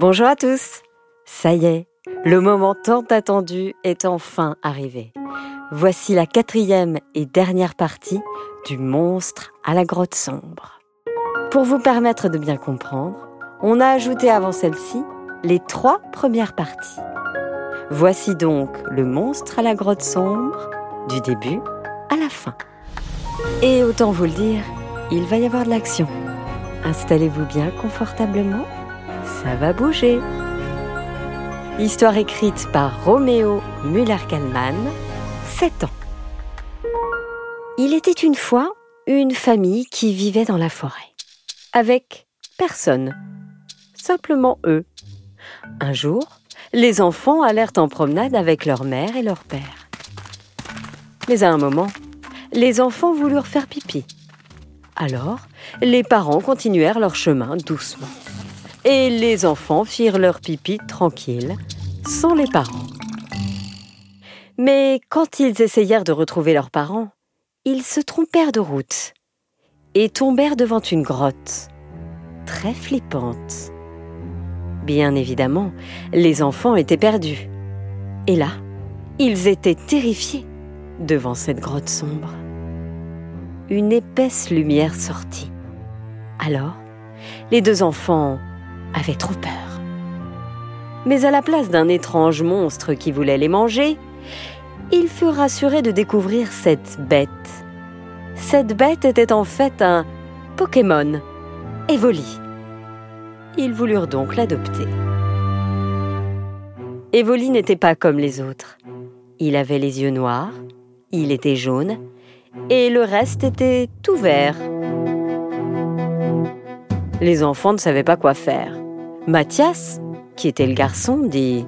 Bonjour à tous. Ça y est, le moment tant attendu est enfin arrivé. Voici la quatrième et dernière partie du monstre à la grotte sombre. Pour vous permettre de bien comprendre, on a ajouté avant celle-ci les trois premières parties. Voici donc le monstre à la grotte sombre du début à la fin. Et autant vous le dire, il va y avoir de l'action. Installez-vous bien confortablement, ça va bouger. Histoire écrite par Roméo Müller-Kallmann, 7 ans. Il était une fois une famille qui vivait dans la forêt, avec personne, simplement eux. Un jour, les enfants allèrent en promenade avec leur mère et leur père. Mais à un moment, les enfants voulurent faire pipi. Alors, les parents continuèrent leur chemin doucement. Et les enfants firent leur pipi tranquille, sans les parents. Mais quand ils essayèrent de retrouver leurs parents, ils se trompèrent de route et tombèrent devant une grotte, très flippante. Bien évidemment, les enfants étaient perdus. Et là, ils étaient terrifiés devant cette grotte sombre. Une épaisse lumière sortit. Alors, les deux enfants avaient trop peur. Mais à la place d'un étrange monstre qui voulait les manger, ils furent rassurés de découvrir cette bête. Cette bête était en fait un Pokémon, Evoli. Ils voulurent donc l'adopter. Evoli n'était pas comme les autres. Il avait les yeux noirs, il était jaune, et le reste était tout vert. Les enfants ne savaient pas quoi faire. Mathias, qui était le garçon, dit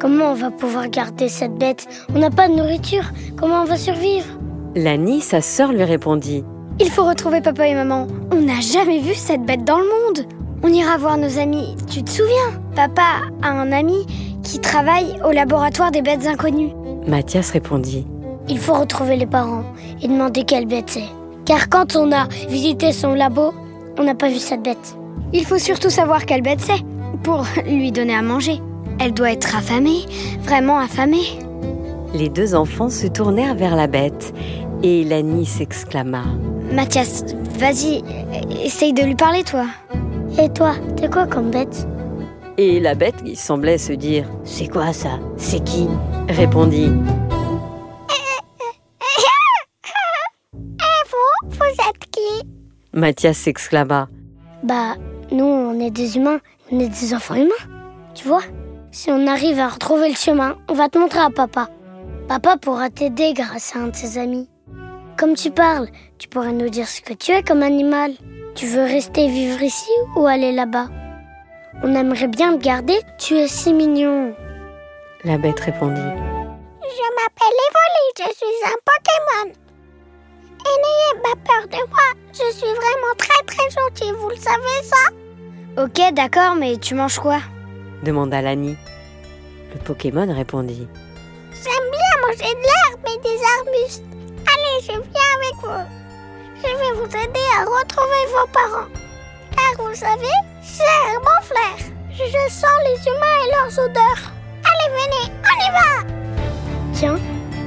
Comment on va pouvoir garder cette bête? On n'a pas de nourriture. Comment on va survivre? Lani, sa sœur, lui répondit Il faut retrouver papa et maman. On n'a jamais vu cette bête dans le monde. On ira voir nos amis. Tu te souviens? Papa a un ami qui travaille au laboratoire des bêtes inconnues. Mathias répondit Il faut retrouver les parents et demander quelle bête c'est. Car quand on a visité son labo, on n'a pas vu cette bête. Il faut surtout savoir quelle bête c'est pour lui donner à manger. Elle doit être affamée, vraiment affamée. Les deux enfants se tournèrent vers la bête et Lani s'exclama Mathias, vas-y, essaye de lui parler, toi. Et toi, t'es quoi comme bête? Et la bête, qui semblait se dire C'est quoi ça? C'est qui? répondit Mathias s'exclama Bah, nous, on est des humains, on est des enfants humains. Tu vois Si on arrive à retrouver le chemin, on va te montrer à papa. Papa pourra t'aider grâce à un de ses amis. Comme tu parles, tu pourrais nous dire ce que tu es comme animal. Tu veux rester vivre ici ou aller là-bas? On aimerait bien te garder, tu es si mignon. La bête répondit Je m'appelle Evoli, je suis un Pokémon. Et n'ayez pas peur de moi, je suis vraiment très très gentil, vous le savez ça Ok, d'accord, mais tu manges quoi? demanda Lani. Le Pokémon répondit J'aime bien manger de l'herbe et des arbustes. Allez, je viens avec vous. Je vais vous aider à retrouver vos parents. Car vous savez, un bon flair. Je sens les humains et leurs odeurs. Allez, venez, on y va Tiens,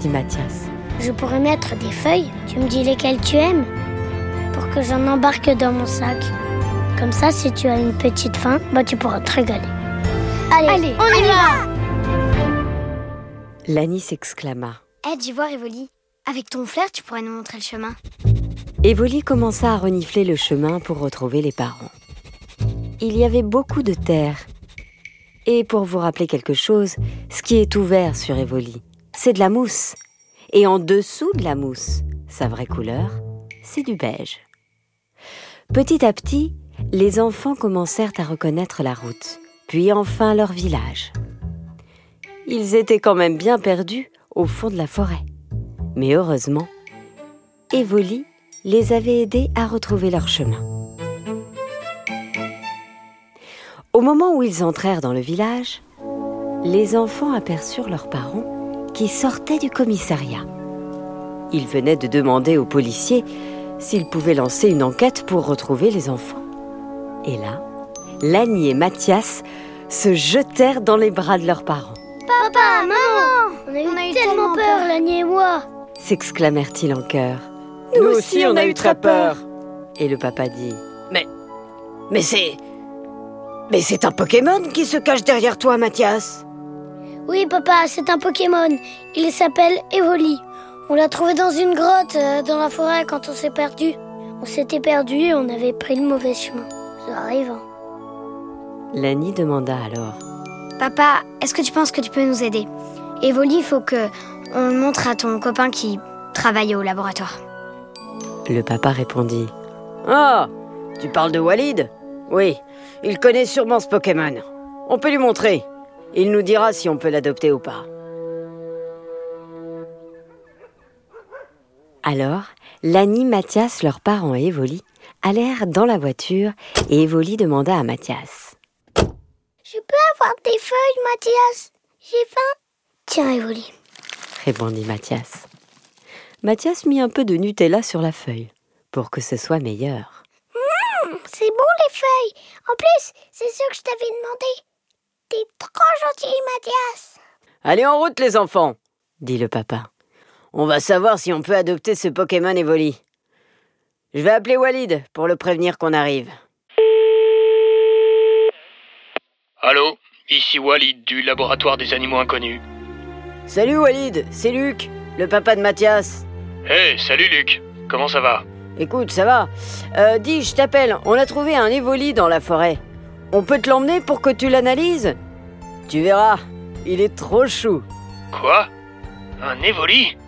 dit Mathias. Je pourrais mettre des feuilles. Tu me dis lesquelles tu aimes Pour que j'en embarque dans mon sac. Comme ça, si tu as une petite faim, bah tu pourras te régaler. Allez, Allez, on y va Lani s'exclama. Eh, d'Ivoire Evoli, avec ton flair, tu pourrais nous montrer le chemin. Evoli commença à renifler le chemin pour retrouver les parents. Il y avait beaucoup de terre. Et pour vous rappeler quelque chose, ce qui est ouvert sur Evoli, c'est de la mousse. Et en dessous de la mousse, sa vraie couleur, c'est du beige. Petit à petit, les enfants commencèrent à reconnaître la route, puis enfin leur village. Ils étaient quand même bien perdus au fond de la forêt. Mais heureusement, Evoli les avait aidés à retrouver leur chemin. Au moment où ils entrèrent dans le village, les enfants aperçurent leurs parents qui sortaient du commissariat. Ils venaient de demander aux policiers s'ils pouvaient lancer une enquête pour retrouver les enfants. Et là, Lani et Mathias se jetèrent dans les bras de leurs parents. Papa, maman On a eu, tellement, peur, Lani et moi s'exclamèrent-ils en chœur. Nous, aussi, on a eu très peur. Et le papa dit Mais. Mais c'est. Mais c'est un Pokémon qui se cache derrière toi, Mathias Oui, papa, c'est un Pokémon. Il s'appelle Evoli. On l'a trouvé dans une grotte, euh, dans la forêt, quand on s'est perdu. On s'était perdu et on avait pris le mauvais chemin. Ça arrive. Hein. Lani demanda alors Papa, est-ce que tu penses que tu peux nous aider? Evoli, il faut que on le montre à ton copain qui travaille au laboratoire. Le papa répondit Ah Tu parles de Walid? Oui, il connaît sûrement ce Pokémon. On peut lui montrer. Il nous dira si on peut l'adopter ou pas. Alors, Lani, Mathias, leurs parents et Evoli allèrent dans la voiture et Evoli demanda à Mathias Je peux avoir des feuilles, Mathias? J'ai faim. Tiens, Evoli, répondit Mathias. Mathias mit un peu de Nutella sur la feuille pour que ce soit meilleur. Mmh, c'est bon les feuilles. En plus, c'est ce que je t'avais demandé. T'es trop gentil, Mathias. Allez en route, les enfants, dit le papa. On va savoir si on peut adopter ce Pokémon Evoli. Je vais appeler Walid pour le prévenir qu'on arrive. Allô, ici Walid du laboratoire des animaux inconnus. Salut Walid, c'est Luc, le papa de Mathias. Hey, salut Luc, comment ça va? Écoute, ça va. Euh, dis, je t'appelle, on a trouvé un Evoli dans la forêt. On peut te l'emmener pour que tu l'analyses Tu verras, il est trop chou. Quoi? Un Evoli?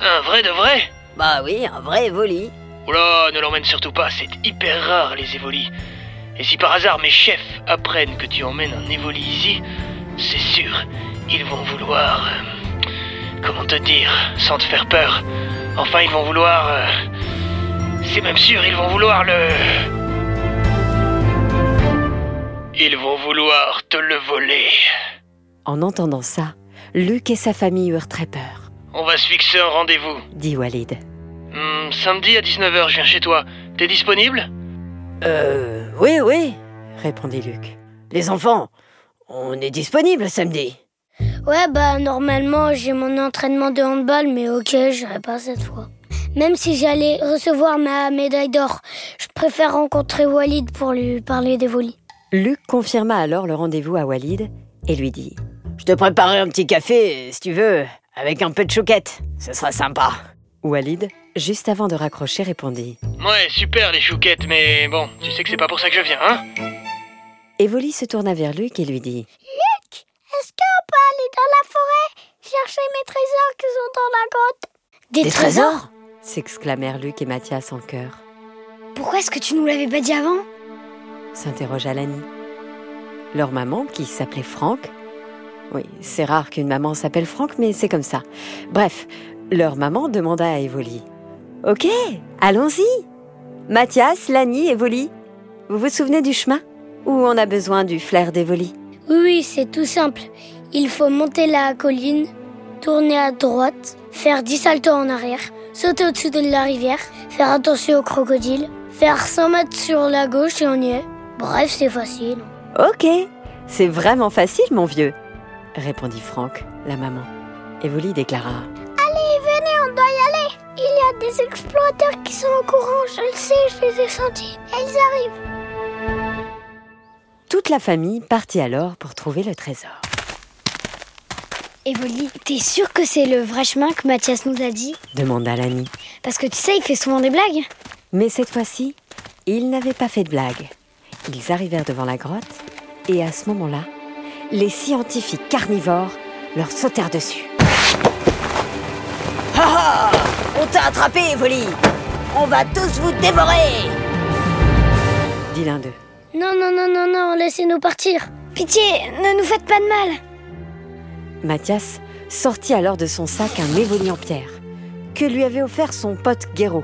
Un vrai de vrai? Bah oui, un vrai Evoli. Oula, ne l'emmène surtout pas, c'est hyper rare les Evolis. Et si par hasard mes chefs apprennent que tu emmènes un Evoli ici, c'est sûr, ils vont vouloir... Euh, comment te dire, sans te faire peur. Enfin, ils vont vouloir... Euh, c'est même sûr, ils vont vouloir le... Ils vont vouloir te le voler. En entendant ça, Luc et sa famille eurent très peur. On va se fixer un rendez-vous, dit Walid. Hmm, samedi à 19h, je viens chez toi. T'es disponible? Euh. Oui, oui, répondit Luc. Les enfants, on est disponible samedi. Ouais, bah normalement j'ai mon entraînement de handball, mais ok, j'irai pas cette fois. Même si j'allais recevoir ma médaille d'or, je préfère rencontrer Walid pour lui parler des volis. Luc confirma alors le rendez-vous à Walid et lui dit Je te préparerai un petit café, si tu veux, avec un peu de chouquette. Ce sera sympa. Walid, juste avant de raccrocher, répondit Ouais, super les chouquettes, mais bon, tu sais que c'est pas pour ça que je viens, hein? Evoli se tourna vers Luc et lui dit Luc, est-ce qu'on peut aller dans la forêt chercher mes trésors qui sont dans la grotte? Des, trésors? s'exclamèrent Luc et Mathias en chœur. Pourquoi est-ce que tu nous l'avais pas dit avant? S'interrogea Lani. Leur maman, qui s'appelait Franck, oui, c'est rare qu'une maman s'appelle Franck, mais c'est comme ça. Bref, leur maman demanda à Evoli. Ok, allons-y. Mathias, Lani, Evoli, vous vous souvenez du chemin? Ou on a besoin du flair d'Evoli? Oui, oui, c'est tout simple. Il faut monter la colline, tourner à droite, faire 10 saltos en arrière, sauter au-dessus de la rivière, faire attention aux crocodiles, faire 100 mètres sur la gauche et on y est. Bref, c'est facile. Ok, c'est vraiment facile, mon vieux, répondit Franck, la maman. Evoli déclara Allez, venez, on doit y aller. Il y a des explorateurs qui sont au courant, je le sais, je les ai sentis. Ils arrivent. Toute la famille partit alors pour trouver le trésor. Evoli, t'es sûr que c'est le vrai chemin que Mathias nous a dit? demanda Lani. Parce que tu sais, il fait souvent des blagues. Mais cette fois-ci, il n'avait pas fait de blague. Ils arrivèrent devant la grotte et à ce moment-là, les scientifiques carnivores leur sautèrent dessus. Ha ha On t'a attrapé, Evoli On va tous vous dévorer dit l'un d'eux. Non, non, non, non, non, laissez-nous partir. Pitié, ne nous faites pas de mal. Mathias sortit alors de son sac un évoli en pierre que lui avait offert son pote Guéraud.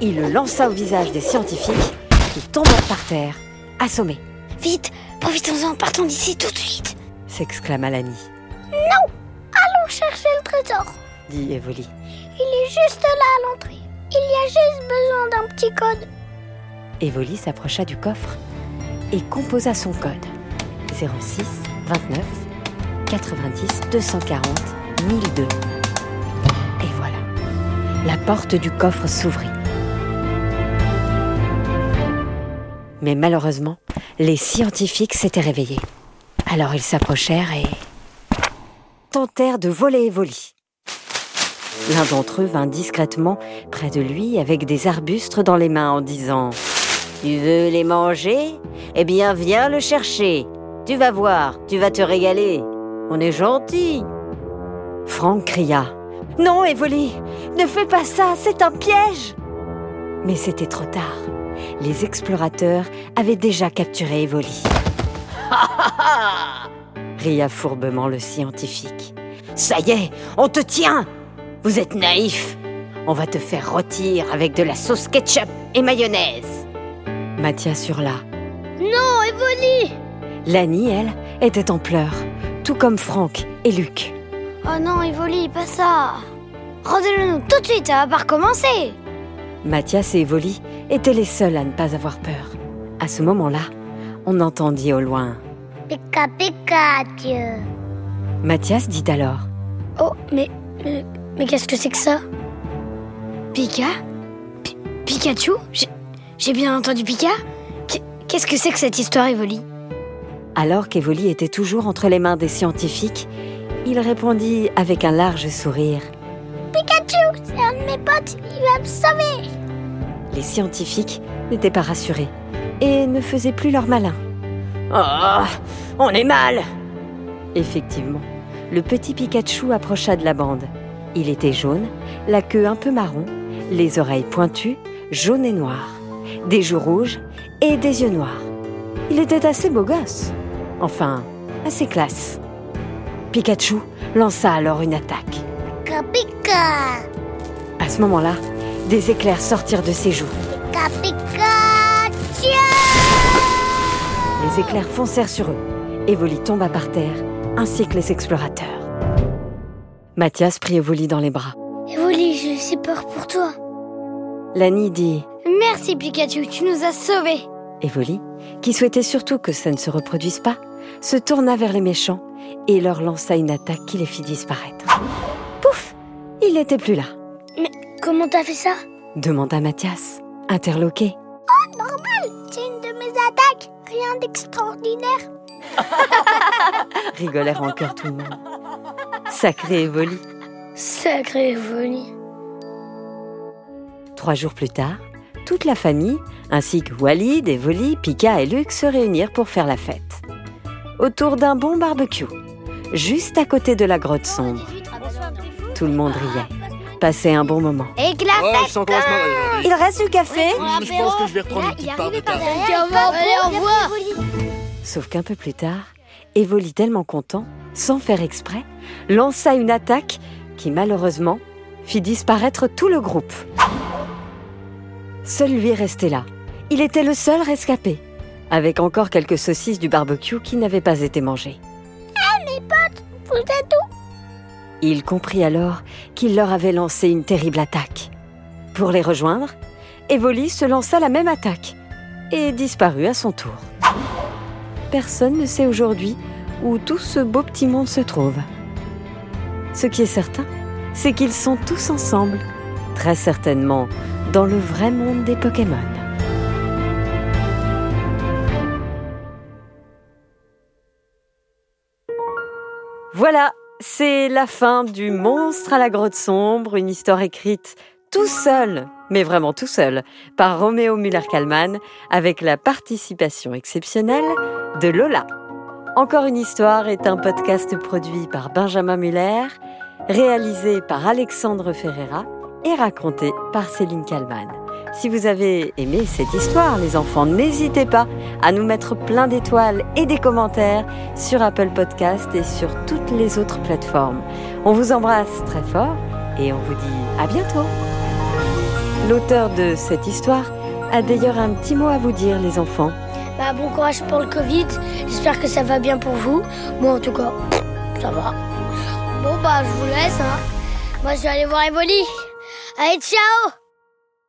Il le lança au visage des scientifiques qui tombèrent par terre, Vite, profitons-en, partons d'ici tout de suite s'exclama Lani. Non Allons chercher le trésor dit Evoli. Il est juste là à l'entrée. Il y a juste besoin d'un petit code. Evoli s'approcha du coffre et composa son code. 06 29, 90, 240, 1002. Et voilà. La porte du coffre s'ouvrit. Mais malheureusement, les scientifiques s'étaient réveillés. Alors ils s'approchèrent et tentèrent de voler Evoli. L'un d'entre eux vint discrètement près de lui avec des arbustes dans les mains en disant Tu veux les manger? Eh bien, viens le chercher. Tu vas voir, tu vas te régaler. On est gentil. Franck cria Non, Evoli, ne fais pas ça, c'est un piège Mais c'était trop tard. Les explorateurs avaient déjà capturé Evoli. ria fourbement le scientifique. Ça y est, on te tient Vous êtes naïf On va te faire rôtir avec de la sauce ketchup et mayonnaise Mathias hurla. Non, Evoli Lani, elle, était en pleurs, tout comme Franck et Luc. Oh non, Evoli, pas ça Rendez-le nous tout de suite, ça va pas recommencer Mathias et Evoli étaient les seuls à ne pas avoir peur. À ce moment-là, on entendit au loin. Pika Pikachu. Mathias dit alors. Oh, mais. mais qu'est-ce que c'est que ça? Pika? Pi- Pikachu? J'ai- bien entendu Pika? Qu- Qu'est-ce que c'est que cette histoire, Evoli? Alors qu'Evoli était toujours entre les mains des scientifiques, il répondit avec un large sourire. Pikachu, c'est un de mes potes, il va me sauver Les scientifiques n'étaient pas rassurés et ne faisaient plus leur malin. Oh, on est mal Effectivement, le petit Pikachu approcha de la bande. Il était jaune, la queue un peu marron, les oreilles pointues, jaunes et noires, des joues rouges et des yeux noirs. Il était assez beau gosse. Enfin, assez classe. Pikachu lança alors une attaque. Pika Pika À ce moment-là, des éclairs sortirent de ses joues. Pika Les éclairs foncèrent sur eux. Evoli tomba par terre, ainsi que les explorateurs. Mathias prit Evoli dans les bras. Evoli, j'ai si peur pour toi. Lani dit Merci Pikachu, tu nous as sauvés Evoli, qui souhaitait surtout que ça ne se reproduise pas, se tourna vers les méchants et leur lança une attaque qui les fit disparaître. Pouf Il n'était plus là, Comment t'as fait ça demanda Mathias, interloqué. C'est une de mes attaques, rien d'extraordinaire. Rigolèrent en chœur tout le monde. Sacré Evoli. Sacré Evoli. Trois jours plus tard, toute la famille, ainsi que Walid, Evoli, Pika et Luc se réunirent pour faire la fête. Autour d'un bon barbecue, juste à côté de la grotte sombre. Tout le monde riait. Passait un bon moment. Et que la Oh, fête je sens qu'on va se marrer aujourd'hui. Il reste du café Je pense que je vais reprendre une petite part de. Allez, au revoir. Sauf qu'un peu plus tard, Evoli, tellement content, sans faire exprès, lança une attaque qui malheureusement fit disparaître tout le groupe. Seul lui restait là. Il était le seul rescapé, avec encore quelques saucisses du barbecue qui n'avaient pas été mangées. Vous êtes où? Il comprit alors qu'il leur avait lancé une terrible attaque. Pour les rejoindre, Evoli se lança la même attaque et disparut à son tour. Personne ne sait aujourd'hui où tout ce beau petit monde se trouve. Ce qui est certain, c'est qu'ils sont tous ensemble, très certainement dans le vrai monde des Pokémon. Voilà, c'est la fin du Monstre à la grotte sombre, une histoire écrite tout seul, mais vraiment tout seul, par Roméo Muller-Kalman, avec la participation exceptionnelle de Lola. Encore une histoire est un podcast produit par Benjamin Muller, réalisé par Alexandre Ferreira et raconté par Céline Kalman. Si vous avez aimé cette histoire, les enfants, n'hésitez pas à nous mettre plein d'étoiles et des commentaires sur Apple Podcast et sur toutes les autres plateformes. On vous embrasse très fort et on vous dit à bientôt. L'auteur de cette histoire a d'ailleurs un petit mot à vous dire, les enfants. Bah, bon courage pour le Covid. J'espère que ça va bien pour vous. Moi, en tout cas, ça va. Bon, bah, je vous laisse. Hein. Moi, je vais aller voir Evoli. Allez, ciao